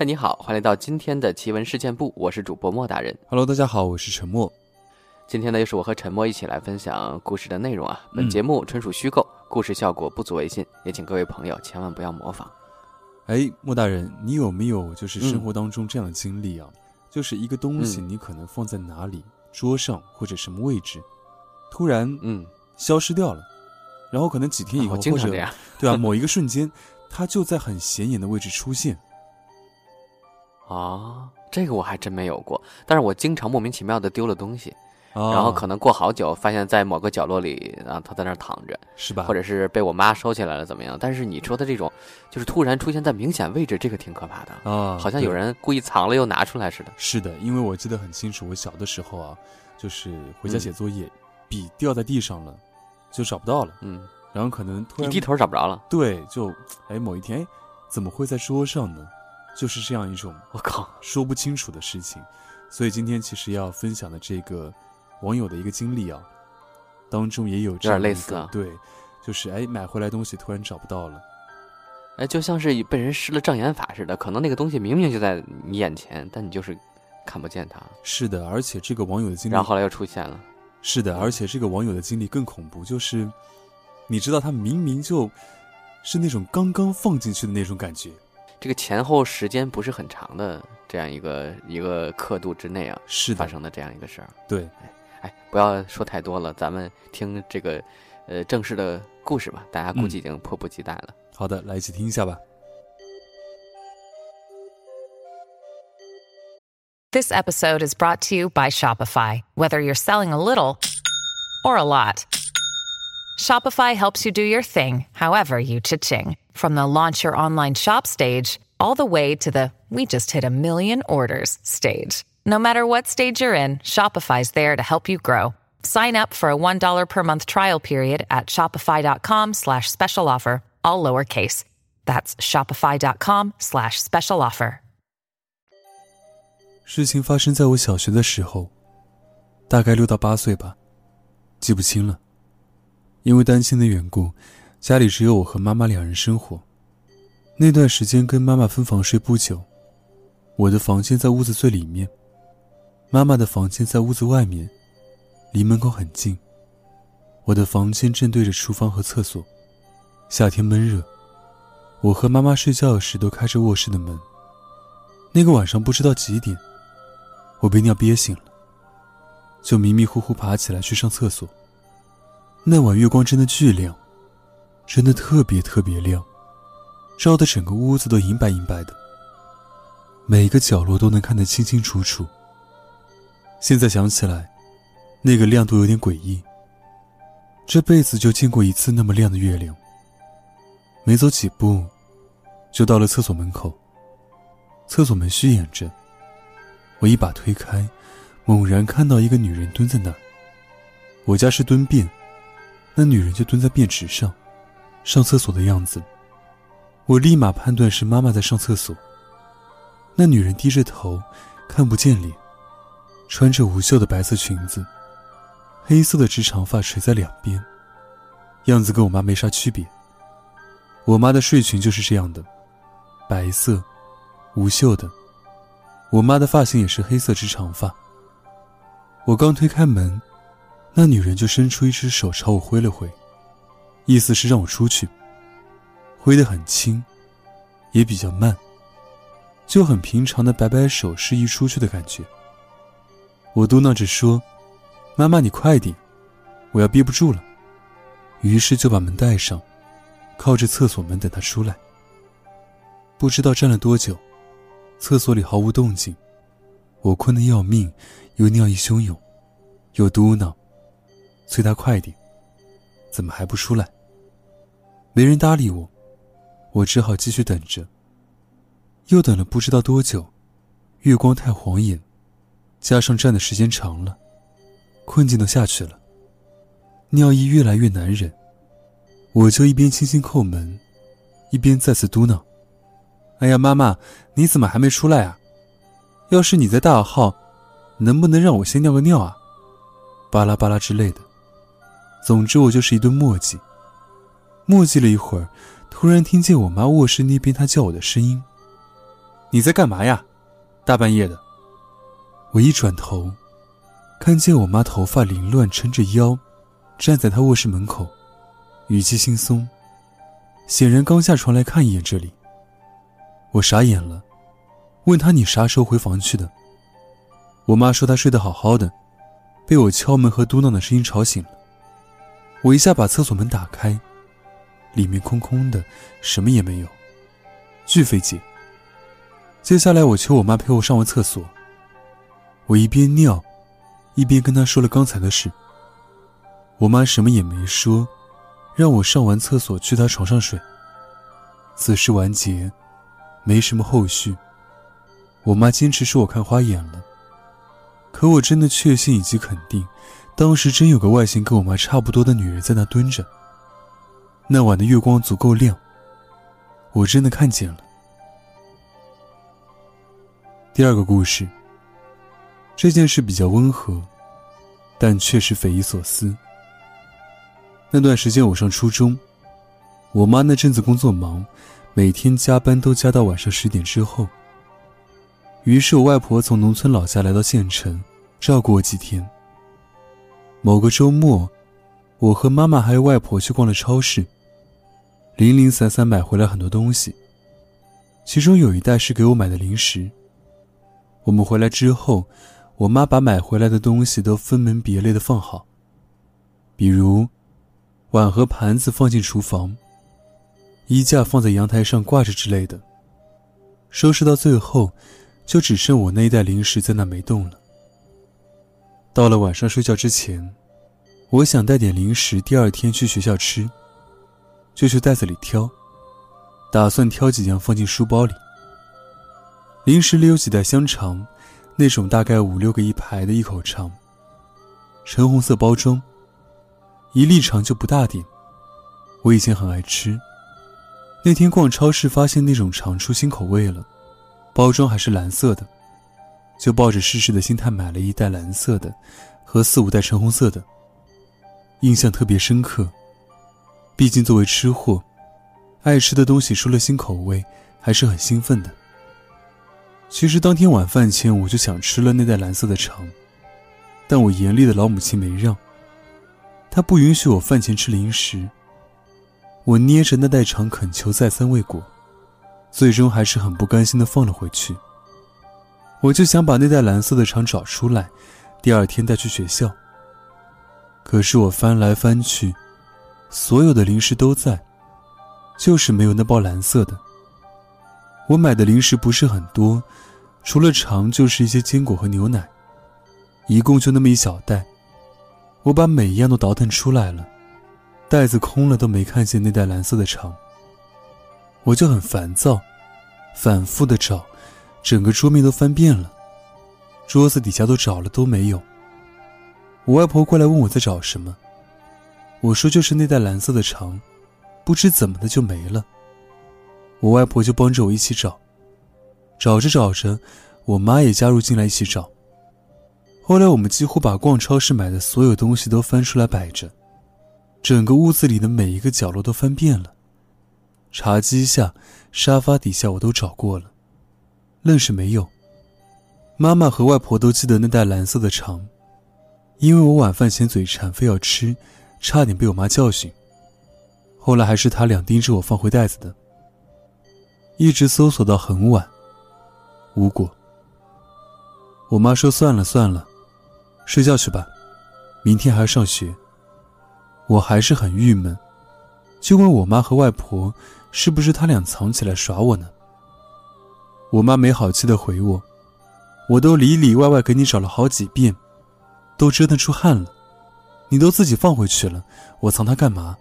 嗨，你好，欢迎来到今天的奇闻事件部，我是主播莫大人。Hello，大家好，我是陈默。今天呢，又是我和陈默一起来分享故事的内容啊。本嗯节目纯属虚构，故事效果不足为信，也请各位朋友千万不要模仿。哎，莫大人，你有没有就是嗯生活当中这样的经历啊？就是一个东西，嗯你可能放在哪里，桌上或者什么位置，突然嗯，消失掉了，然后可能几天以后，或者常这样。对啊，某一个瞬间，它就在很显眼的位置出现。啊，这个我还真没有过，但是我经常莫名其妙的丢了东西，啊、然后可能过好久发现在某个角落里啊，它在那儿躺着，是吧？或者是被我妈收起来了怎么样？但是你说的这种，就是突然出现在明显位置，这个挺可怕的，啊，好像有人故意藏了又拿出来似的。是的，因为我记得很清楚，我小的时候啊，就是回家嗯写作业，笔掉在地上了，就找不到了，嗯，然后可能突然一低头找不着了，对，就哎某一天，哎，怎么会在桌上呢？就是这样一种我靠，说不清楚的事情。所以今天其实要分享的这个网友的一个经历啊，当中也有这有点类似啊对，就是哎买回来东西突然找不到了。哎，就像是被人施了障眼法似的，可能那个东西明明就在你眼前，但你就是看不见它，是的，而且这个网友的经历然后后来又出现了。是的，而且这个网友的经历更恐怖，就是你知道他明明就是那种刚刚放进去的那种感觉。这个前后时间不是很长的这样一个一个刻度之内啊，是，发生的这样一个事儿。对，哎，不要说太多了，咱们听这个呃正式的故事吧，大家估计已经迫不及待了。好的，来一起听一下吧。This episode is brought to you by Shopify. Whether you're selling a little or a lot, Shopify helps you do your thing, however you cha-ching. From the launch your online shop stage, all the way to the we just hit a million orders stage. No matter what stage you're in, Shopify's there to help you grow. Sign up for a $1 per month trial period at shopify.com slash special offer, all lowercase. That's shopify.com slash special offer. 事情发生在我小学的时候，大概六到八岁吧，记不清了。因为单亲的缘故， 家里只有我和妈妈两人生活。那段时间跟妈妈分房睡不久，我的房间在屋子最里面，妈妈的房间在屋子外面，离门口很近。我的房间正对着厨房和厕所，夏天闷热，我和妈妈睡觉时都开着卧室的门。那个晚上不知道几点。我被尿憋醒了，就迷迷糊糊爬起来去上厕所。那晚月光真的巨亮，真的特别特别亮，照得整个屋子都银白银白的，每个角落都能看得清清楚楚。现在想起来，那个亮度有点诡异。这辈子就见过一次那么亮的月亮。没走几步，就到了厕所门口。厕所门虚掩着。我一把推开，猛然看到一个女人蹲在那儿。我家是蹲便，那女人就蹲在便池上，上厕所的样子。我立马判断是妈妈在上厕所。那女人低着头，看不见脸，穿着无袖的白色裙子，黑色的直长发垂在两边，样子跟我妈没啥区别。我妈的睡裙就是这样的，白色，无袖的。我妈的发型也是黑色直长发。我刚推开门，那女人就伸出一只手朝我挥了挥，意思是让我出去。挥得很轻，也比较慢，就很平常的摆摆手示意出去的感觉。我嘟囔着说：“妈妈，你快点，我要憋不住了。”于是就把门带上，靠着厕所门等她出来。不知道站了多久。厕所里毫无动静，我困得要命，又尿意汹涌，又嘟囔：“催他快点，怎么还不出来？”没人搭理我，我只好继续等着。又等了不知道多久，月光太晃眼，加上站的时间长了，困境都下去了，尿意越来越难忍，我就一边轻轻叩门，一边再次嘟囔。哎呀，妈妈，你怎么还没出来啊？要是你在大号，能不能让我先尿个尿啊？巴拉巴拉之类的。总之，我就是一顿墨迹。磨叽了一会儿，突然听见我妈卧室那边她叫我的声音：“你在干嘛呀？大半夜的。我一转头，看见我妈头发凌乱，撑着腰，站在她卧室门口，语气轻松，显然刚下床来看一眼这里。我傻眼了，问她你啥时候回房去的？我妈说她睡得好好的，被我敲门和嘟囔的声音吵醒了。我一下把厕所门打开，里面空空的，什么也没有，巨费解。接下来我求我妈陪我上完厕所。我一边尿，一边跟她说了刚才的事。我妈什么也没说，让我上完厕所去她床上睡。此事完结，没什么后续。我妈坚持说我看花眼了，可我真的确信以及肯定，当时真有个外形跟我妈差不多的女人在那蹲着。那晚的月光足够亮，我真的看见了。第二个故事。这件事比较温和，但确实匪夷所思。那段时间我上初中，我妈那阵子工作忙，每天加班都加到晚上十点之后。于是我外婆从农村老家来到县城，照顾我几天。某个周末，我和妈妈还有外婆去逛了超市，零零散散买回来很多东西，其中有一袋是给我买的零食。我们回来之后。我妈把买回来的东西都分门别类的放好，比如碗和盘子放进厨房，衣架放在阳台上挂着之类的。收拾到最后，就只剩我那一袋零食在那没动了。到了晚上睡觉之前，我想带点零食，第二天去学校吃，就去袋子里挑，打算挑几样放进书包里。零食里有几袋香肠。那种大概五六个一排的一口肠，橙红色包装，一粒肠就不大点。我以前很爱吃，那天逛超市发现那种肠出新口味了，包装还是蓝色的，就抱着试试的心态买了一袋蓝色的，和四五袋橙红色的。印象特别深刻，毕竟作为吃货，爱吃的东西出了新口味，还是很兴奋的。其实当天晚饭前我就想吃了那袋蓝色的肠，但我严厉的老母亲没让。她不允许我饭前吃零食。我捏着那袋肠恳求再三未果，最终还是很不甘心的放了回去。我就想把那袋蓝色的肠找出来，第二天带去学校。可是我翻来翻去，所有的零食都在，就是没有那包蓝色的。我买的零食不是很多，除了肠就是一些坚果和牛奶，一共就那么一小袋。我把每一样都倒腾出来了，袋子空了都没看见那袋蓝色的肠。我就很烦躁，反复的找，整个桌面都翻遍了，桌子底下都找了都没有。我外婆过来问我在找什么，我说就是那袋蓝色的肠，不知怎么的就没了。我外婆就帮着我一起找，找着找着，我妈也加入进来一起找。后来我们几乎把逛超市买的所有东西都翻出来摆着，整个屋子里的每一个角落都翻遍了，茶几下、沙发底下我都找过了，愣是没有。妈妈和外婆都记得那袋蓝色的肠，因为我晚饭前嘴馋非要吃，差点被我妈教训。后来还是他俩盯着我放回袋子的。一直搜索到很晚，无果。我妈说：“算了算了，睡觉去吧，明天还要上学。”我还是很郁闷，就问我妈和外婆：“是不是他俩藏起来耍我呢？”我妈没好气的回我：“我都里里外外给你找了好几遍，都折腾出汗了，你都自己放回去了，我藏它干嘛？”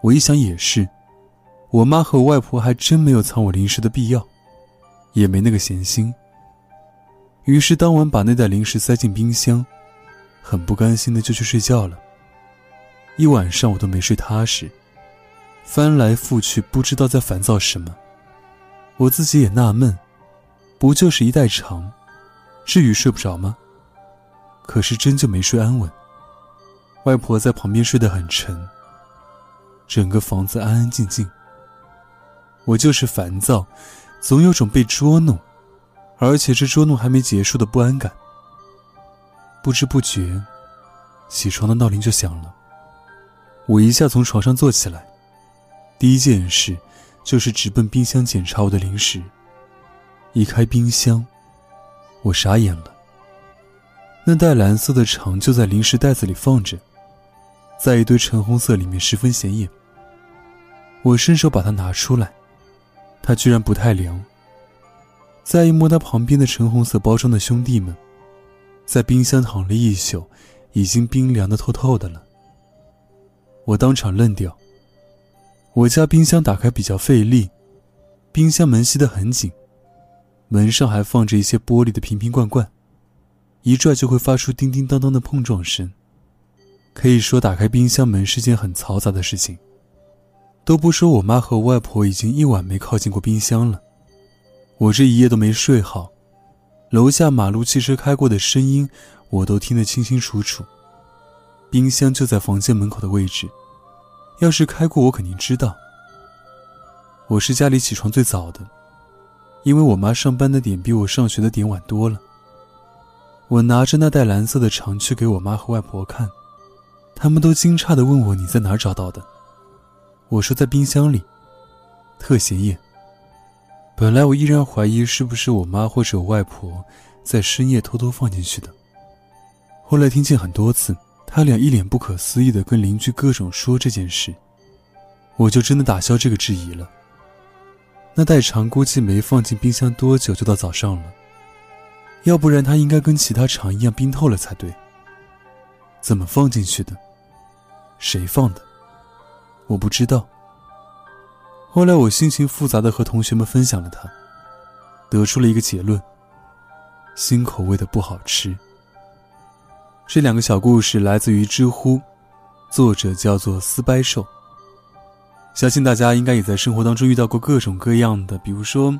我一想也是。我妈和我外婆还真没有藏我零食的必要，也没那个闲心。于是当晚把那袋零食塞进冰箱，很不甘心的就去睡觉了。一晚上我都没睡踏实，翻来覆去不知道在烦躁什么。我自己也纳闷，不就是一袋肠，至于睡不着吗？可是真就没睡安稳。外婆在旁边睡得很沉，整个房子安安静静。我就是烦躁，总有种被捉弄，而且这捉弄还没结束的不安感。不知不觉，起床的闹铃就响了。我一下从床上坐起来，第一件事就是直奔冰箱检查我的零食。一开冰箱，我傻眼了。那袋蓝色的肠就在零食袋子里放着，在一堆橙红色里面十分显眼。我伸手把它拿出来，它居然不太凉。再一摸它旁边的橙红色包装的兄弟们，在冰箱躺了一宿，已经冰凉的透透的了。我当场愣掉。我家冰箱打开比较费力，冰箱门吸得很紧，门上还放着一些玻璃的瓶瓶罐罐。一拽就会发出叮叮当当的碰撞声。可以说，打开冰箱门是件很嘈杂的事情。都不说我妈和外婆已经一晚没靠近过冰箱了，我这一夜都没睡好。楼下马路汽车开过的声音，我都听得清清楚楚。冰箱就在房间门口的位置，要是开过，我肯定知道。我是家里起床最早的，因为我妈上班的点比我上学的点晚多了。我拿着那袋蓝色的肠去给我妈和外婆看，他们都惊诧地问我：“你在哪儿找到的？”我说：“在冰箱里，特显眼。”本来我依然怀疑是不是我妈或者我外婆在深夜偷偷放进去的。后来听见很多次，他俩一脸不可思议地跟邻居各种说这件事，我就真的打消这个质疑了。那袋肠估计没放进冰箱多久，就到早上了。要不然它应该跟其他肠一样冰透了才对。怎么放进去的？谁放的？我不知道。后来我心情复杂的和同学们分享了它，得出了一个结论：新口味的不好吃。这两个小故事来自于知乎，作者叫做丝掰兽。相信大家应该也在生活当中遇到过各种各样的，比如说，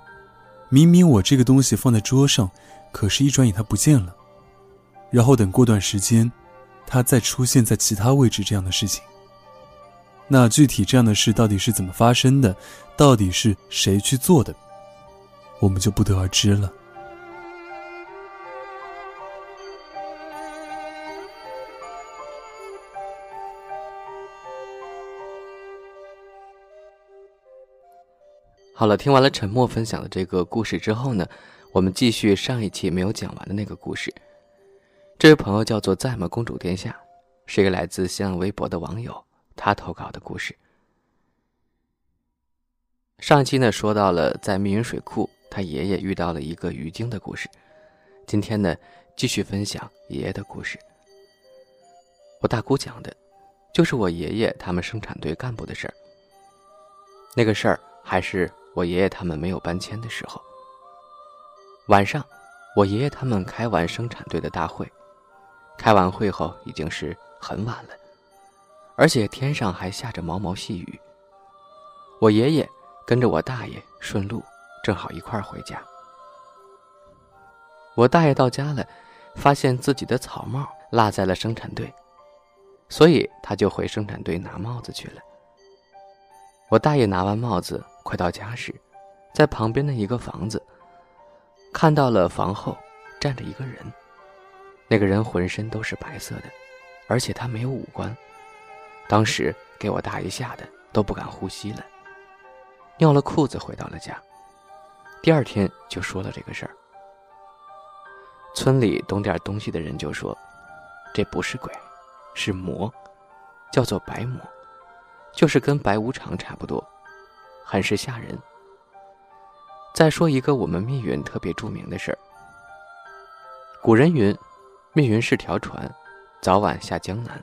明明我这个东西放在桌上。可是，一转眼它不见了，然后等过段时间，它再出现在其他位置，这样的事情。那具体这样的事到底是怎么发生的？到底是谁去做的？我们就不得而知了。好了，听完了沉默分享的这个故事之后呢？我们继续上一期没有讲完的那个故事。这位朋友叫做在吗公主殿下，是一个来自新浪微博的网友，他投稿的故事。上期呢说到了在密云水库，他爷爷遇到了一个鱼精的故事。今天呢继续分享爷爷的故事。我大姑讲的，就是我爷爷他们生产队干部的事儿。那个事儿还是我爷爷他们没有搬迁的时候。晚上，我爷爷他们开完生产队的大会，开完会后已经是很晚了，而且天上还下着毛毛细雨。我爷爷跟着我大爷顺路，正好一块儿回家。我大爷到家了，发现自己的草帽落在了生产队，所以他就回生产队拿帽子去了。我大爷拿完帽子，快到家时，在旁边的一个房子。看到了房后站着一个人，那个人浑身都是白色的，而且他没有五官。当时给我大爷吓得都不敢呼吸了，尿了裤子回到了家。第二天就说了这个事儿。村里懂点东西的人就说，这不是鬼，是魔，叫做白魔，就是跟白无常差不多，很是吓人。再说一个我们密云特别著名的事儿。古人云：“密云是条船，早晚下江南。”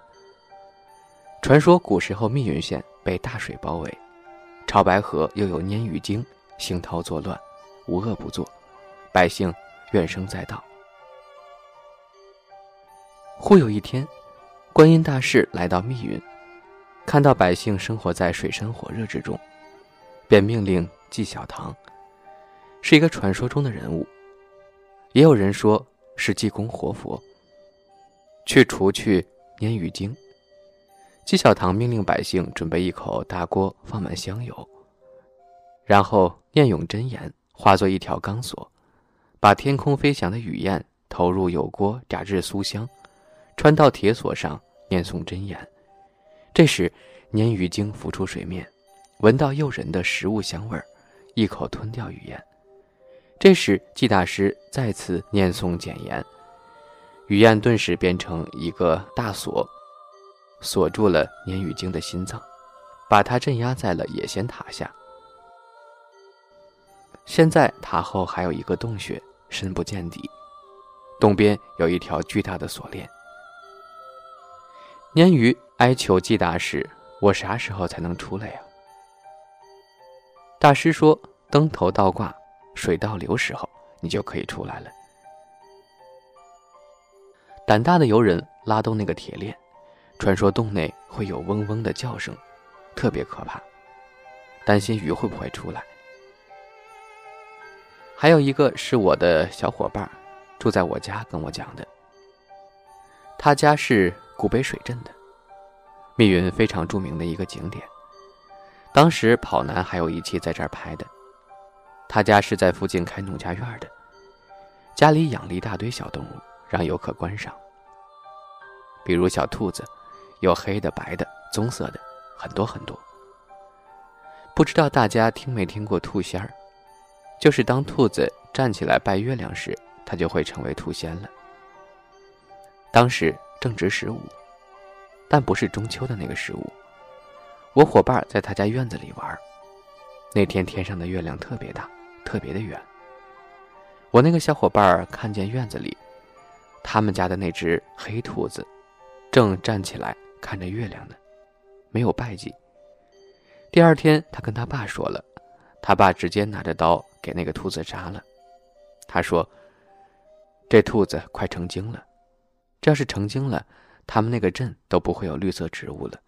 传说古时候密云县被大水包围，潮白河又有鲶鱼精兴涛作乱，无恶不作，百姓怨声载道。忽有一天，观音大士来到密云，看到百姓生活在水深火热之中，便命令祭小堂。是一个传说中的人物，也有人说是济公活佛。去除去鲶鱼精。纪晓堂命令百姓准备一口大锅，放满香油，然后念咏真言，化作一条钢索，把天空飞翔的雨燕投入油锅炸至酥香，穿到铁索上念诵真言。这时，鲶鱼精浮出水面，闻到诱人的食物香味儿，一口吞掉雨燕。这时，季大师再次念诵简言，雨燕顿时变成一个大锁，锁住了鲶鱼精的心脏，把它镇压在了野仙塔下。现在塔后还有一个洞穴，深不见底，洞边有一条巨大的锁链。鲶鱼哀求季大师：“我啥时候才能出来呀？”大师说：“灯头倒挂，水倒流时候，你就可以出来了。”胆大的游人拉动那个铁链，传说洞内会有嗡嗡的叫声，特别可怕，担心鱼会不会出来。还有一个是我的小伙伴，住在我家跟我讲的，他家是。古北水镇的密云非常著名的一个景点，当时跑男还有一期在这儿拍的。他家是在附近开农家院的，家里养了一大堆小动物，让游客观赏。比如小兔子，有黑的、白的、棕色的，很多很多。不知道大家听没听过兔仙儿？就是当兔子站起来拜月亮时，它就会成为兔仙了。当时。正值十五，但不是中秋的那个十五。我伙伴在他家院子里玩，那天天上的月亮特别大，特别的圆。我那个小伙伴看见院子里，他们家的那只黑兔子，正站起来看着月亮呢，没有败绩。第二天，他跟他爸说了，他爸直接拿着刀给那个兔子杀了。他说：“这兔子快成精了。”这要是成精了，他们那个镇都不会有绿色植物了。